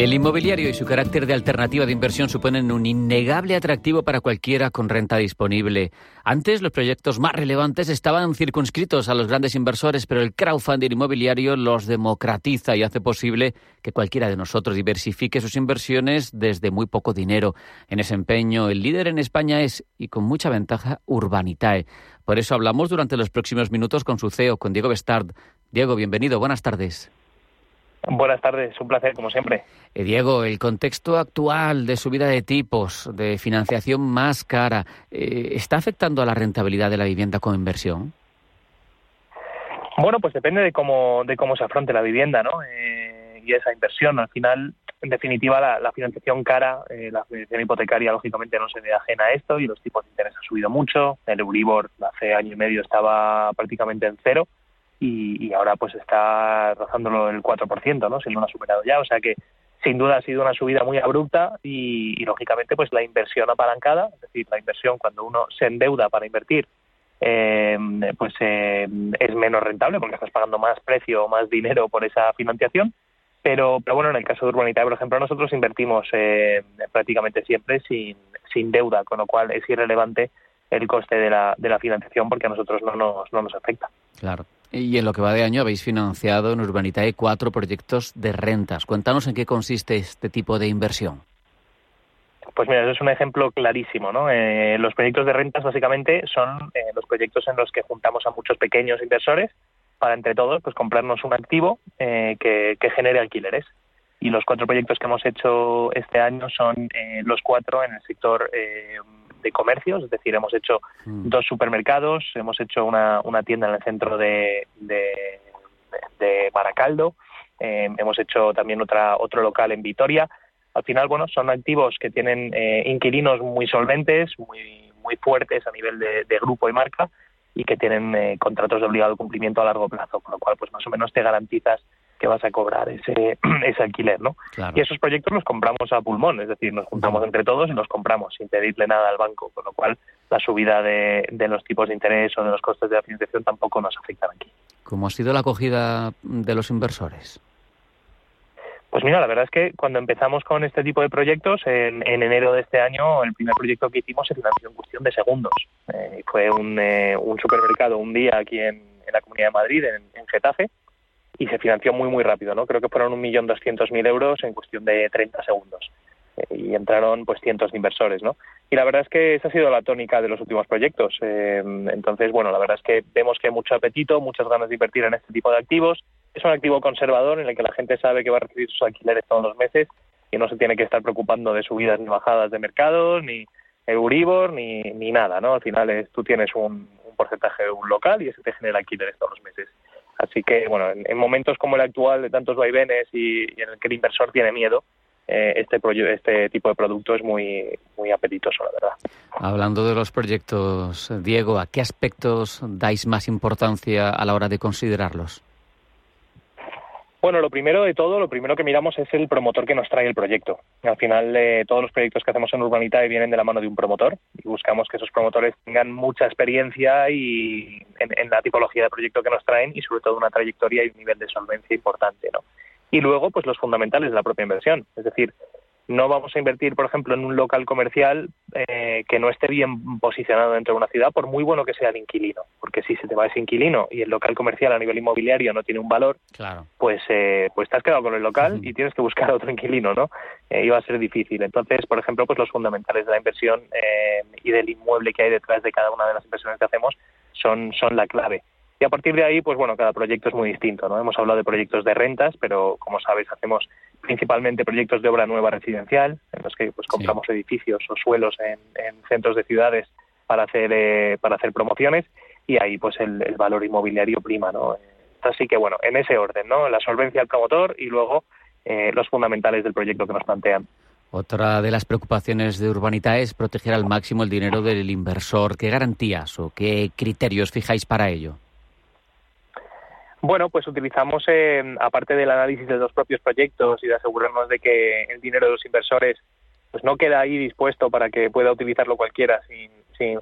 El inmobiliario y su carácter de alternativa de inversión suponen un innegable atractivo para cualquiera con renta disponible. Antes los proyectos más relevantes estaban circunscritos a los grandes inversores, pero el crowdfunding inmobiliario los democratiza y hace posible que cualquiera de nosotros diversifique sus inversiones desde muy poco dinero. En ese empeño, el líder en España es, y con mucha ventaja, Urbanitae. Por eso hablamos durante los próximos minutos con su CEO, con Diego Bestard. Diego, bienvenido, buenas tardes. Buenas tardes, un placer como siempre. Eh, Diego, el contexto actual de subida de tipos, de financiación más cara, eh, ¿está afectando a la rentabilidad de la vivienda como inversión? Bueno, pues depende de cómo, de cómo se afronte la vivienda, ¿no? Eh, y esa inversión, al final, en definitiva, la, financiación cara, la financiación hipotecaria, lógicamente, no se ve ajena a esto y los tipos de interés han subido mucho. El Euribor hace año y medio estaba prácticamente en cero y, ahora pues está rozándolo el 4%, ¿no? Si no lo ha superado ya. O sea que sin duda ha sido una subida muy abrupta y, lógicamente pues la inversión apalancada, es decir, la inversión cuando uno se endeuda para invertir, eh, pues eh, es menos rentable porque estás pagando más precio o más dinero por esa financiación. Pero, pero bueno, en el caso de Urbanitae, por ejemplo, nosotros invertimos eh, prácticamente siempre sin, sin deuda, con lo cual es irrelevante el coste de la, de la financiación porque a nosotros no nos, no nos afecta. Claro. Y en lo que va de año habéis financiado en Urbanitae cuatro proyectos de rentas. Cuéntanos en qué consiste este tipo de inversión. Pues mira, eso es un ejemplo clarísimo. ¿no? Eh, los proyectos de rentas básicamente son eh, los proyectos en los que juntamos a muchos pequeños inversores para entre todos pues comprarnos un activo eh, que, que, genere alquileres. Y los cuatro proyectos que hemos hecho este año son los cuatro en el sector de comercios, es decir, hemos hecho mm. dos supermercados, hemos hecho una, una tienda en el centro de, de, de Baracaldo, eh, hemos hecho también otra, otro local en Vitoria. Al final, bueno, son activos que tienen eh, inquilinos muy solventes, muy, muy fuertes a nivel de, grupo y marca y que tienen eh, contratos de obligado cumplimiento a largo plazo, con lo cual, pues más o menos te garantizas que vas a cobrar ese, ese alquiler, ¿no? Y esos proyectos los compramos a pulmón, es decir, nos juntamos entre todos y los compramos sin pedirle nada al banco, con lo cual la subida de, de los tipos de interés o de los costes de la financiación tampoco nos afectan aquí. ¿Cómo ha sido la acogida de los inversores? Pues mira, la verdad es que cuando empezamos con este tipo de proyectos, en, enero de este año, el primer proyecto que hicimos se financió en cuestión de segundos. Eh, fue un, eh, un, supermercado un día aquí en, la Comunidad de Madrid, en, en Getafe, y se financió muy, muy rápido, ¿no? Creo que fueron 1.200.000 euros en cuestión de 30 segundos. Eh, y entraron pues cientos de inversores, ¿no? Y la verdad es que esa ha sido la tónica de los últimos proyectos. Eh, entonces, bueno, la verdad es que vemos que hay mucho apetito, muchas ganas de invertir en este tipo de activos. Es un activo conservador en el que la gente sabe que va a recibir sus alquileres todos los meses y no se tiene que estar preocupando de subidas ni bajadas de mercado, ni Euribor, ni, ni nada, ¿no? Al final es, tú tienes un, un porcentaje de un local y ese te genera alquileres todos los meses. Así que, bueno, en, momentos como el actual de tantos vaivenes y, en el que el inversor tiene miedo, eh, este, este tipo de producto es muy, muy apetitoso, la verdad. Hablando de los proyectos, Diego, ¿a qué aspectos dais más importancia a la hora de considerarlos? Bueno, lo primero de todo, lo primero que miramos es el promotor que nos trae el proyecto. Al final, eh, todos los proyectos que hacemos en Urbanitae vienen de la mano de un promotor y buscamos que esos promotores tengan mucha experiencia y en, la tipología de proyecto que nos traen y sobre todo una trayectoria y un nivel de solvencia importante, ¿no? Y luego, pues los fundamentales de la propia inversión, es decir, no vamos a invertir, por ejemplo, en un local comercial eh, que no esté bien posicionado dentro de una ciudad, por muy bueno que sea el inquilino. Porque si se te va ese inquilino y el local comercial a nivel inmobiliario no tiene un valor, claro. pues, eh, pues te has quedado con el local y tienes que buscar otro inquilino, ¿no? Eh, y va a ser difícil. Entonces, por ejemplo, pues los fundamentales de la inversión eh, y del inmueble que hay detrás de cada una de las inversiones que hacemos son, son la clave. Y a partir de ahí, pues bueno, cada proyecto es muy distinto, ¿no? Hemos hablado de proyectos de rentas, pero como sabéis, hacemos principalmente proyectos de obra nueva residencial, en los que pues compramos edificios o suelos en, centros de ciudades para hacer eh, para hacer promociones y ahí pues el, valor inmobiliario prima, ¿no? Así que bueno, en ese orden, ¿no? La solvencia del promotor y luego eh, los fundamentales del proyecto que nos plantean. Otra de las preocupaciones de Urbanita es proteger al máximo el dinero del inversor. ¿Qué garantías o qué criterios fijáis para ello? Bueno, pues utilizamos, eh, aparte del análisis de los propios proyectos y de asegurarnos de que el dinero de los inversores pues no queda ahí dispuesto para que pueda utilizarlo cualquiera sin,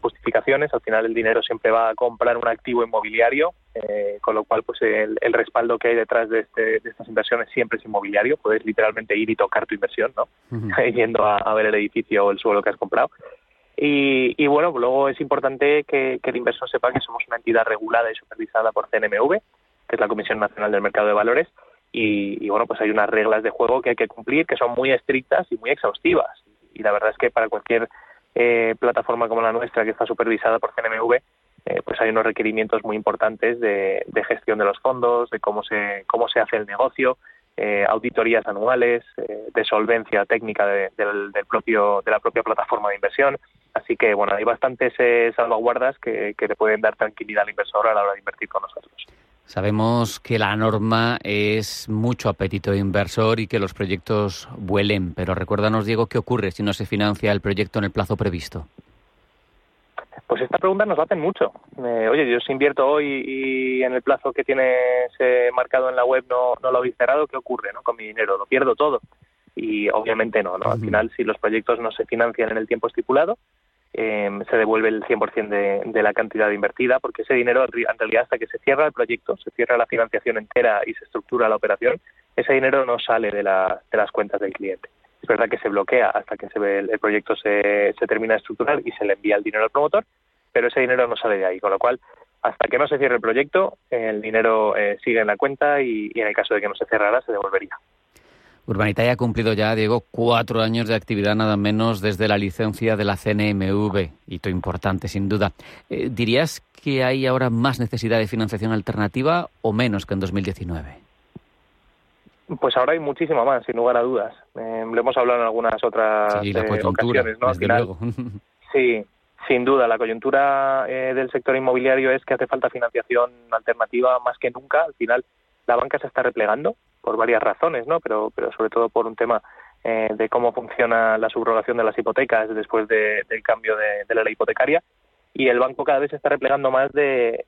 justificaciones. Al final el dinero siempre va a comprar un activo inmobiliario, eh, con lo cual pues el, respaldo que hay detrás de, este, de, estas inversiones siempre es inmobiliario. Puedes literalmente ir y tocar tu inversión, ¿no? Yendo a, ver el edificio o el suelo que has comprado. Y, bueno, luego es importante que, que el inversor sepa que somos una entidad regulada y supervisada por CNMV, que es la Comisión Nacional del Mercado de Valores, y, bueno, pues hay unas reglas de juego que hay que cumplir que son muy estrictas y muy exhaustivas. Y la verdad es que para cualquier eh, plataforma como la nuestra, que está supervisada por CNMV, eh, pues hay unos requerimientos muy importantes de, gestión de los fondos, de cómo se, cómo se hace el negocio, eh, auditorías anuales, de solvencia técnica del, propio, de la propia plataforma de inversión. Así que, bueno, hay bastantes salvaguardas que, que le pueden dar tranquilidad al inversor a la hora de invertir con nosotros. Sabemos que la norma es mucho apetito inversor y que los proyectos vuelen, pero recuérdanos, Diego, ¿qué ocurre si no se financia el proyecto en el plazo previsto? Pues esta pregunta nos la hacen mucho. Eh, oye, yo si invierto hoy y en el plazo que tienes marcado en la web no, no lo habéis cerrado, ¿qué ocurre no? con mi dinero? ¿Lo pierdo todo? Y obviamente no, ¿no? Al final, si los proyectos no se financian en el tiempo estipulado, eh, se devuelve el 100% de, de la cantidad invertida, porque ese dinero, en realidad, hasta que se cierra el proyecto, se cierra la financiación entera y se estructura la operación, ese dinero no sale de, de las cuentas del cliente. Es verdad que se bloquea hasta que se ve el, proyecto se, se, termina de estructurar y se le envía el dinero al promotor, pero ese dinero no sale de ahí, con lo cual, hasta que no se cierre el proyecto, el dinero eh, sigue en la cuenta y, y en el caso de que no se cerrara, se devolvería. Urbanitae ha cumplido ya, Diego, cuatro años de actividad nada menos desde la licencia de la CNMV, hito importante sin duda. Eh, ¿Dirías que hay ahora más necesidad de financiación alternativa o menos que en 2019? Pues ahora hay muchísima más, sin lugar a dudas. Eh, lo hemos hablado en algunas otras sí, la eh, ocasiones, ¿no? Luego. sí, sin duda. La coyuntura del sector inmobiliario es que hace falta financiación alternativa más que nunca. Al final, la banca se está replegando por varias razones, ¿no? Pero, pero sobre todo por un tema eh, de cómo funciona la subrogación de las hipotecas después del cambio de, la ley hipotecaria y el banco cada vez se está replegando más de,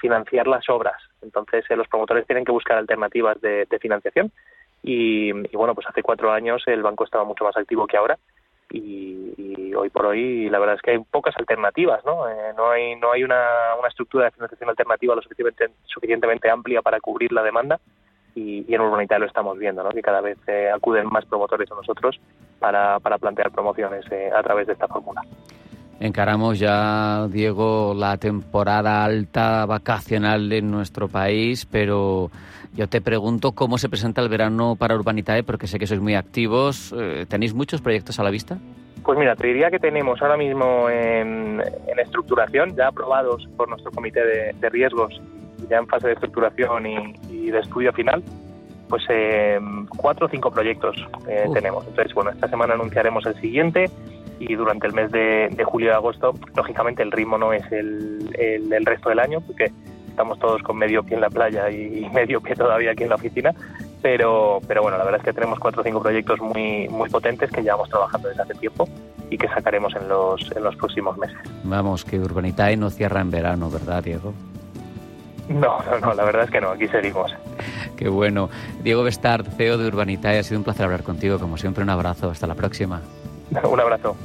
financiar las obras. Entonces, eh, los promotores tienen que buscar alternativas de, financiación y, bueno, pues hace cuatro años el banco estaba mucho más activo que ahora y, hoy por hoy la verdad es que hay pocas alternativas, ¿no? Eh, no hay no hay una, una estructura de financiación alternativa lo suficientemente, suficientemente amplia para cubrir la demanda y, en Urbanita lo estamos viendo, ¿no? que cada vez eh, acuden más promotores a nosotros para, para plantear promociones eh, a través de esta fórmula. Encaramos ya, Diego, la temporada alta vacacional en nuestro país, pero yo te pregunto cómo se presenta el verano para Urbanitae, porque sé que sois muy activos. Eh, ¿Tenéis muchos proyectos a la vista? Pues mira, te diría que tenemos ahora mismo en, estructuración, ya aprobados por nuestro comité de riesgos ya en fase de estructuración y, de estudio final, pues eh, cuatro o cinco proyectos eh, tenemos. Entonces, bueno, esta semana anunciaremos el siguiente y durante el mes de, julio y agosto, lógicamente el ritmo no es el, el, resto del año, porque estamos todos con medio pie en la playa y medio pie todavía aquí en la oficina, pero, pero bueno, la verdad es que tenemos cuatro o cinco proyectos muy, muy potentes que llevamos trabajando desde hace tiempo y que sacaremos en los, en los próximos meses. Vamos, que Urbanitae no cierra en verano, ¿verdad, Diego? No, no, no, la verdad es que no, aquí seguimos. Qué bueno. Diego Bestard, CEO de Urbanitae, ha sido un placer hablar contigo, como siempre, un abrazo, hasta la próxima. un abrazo.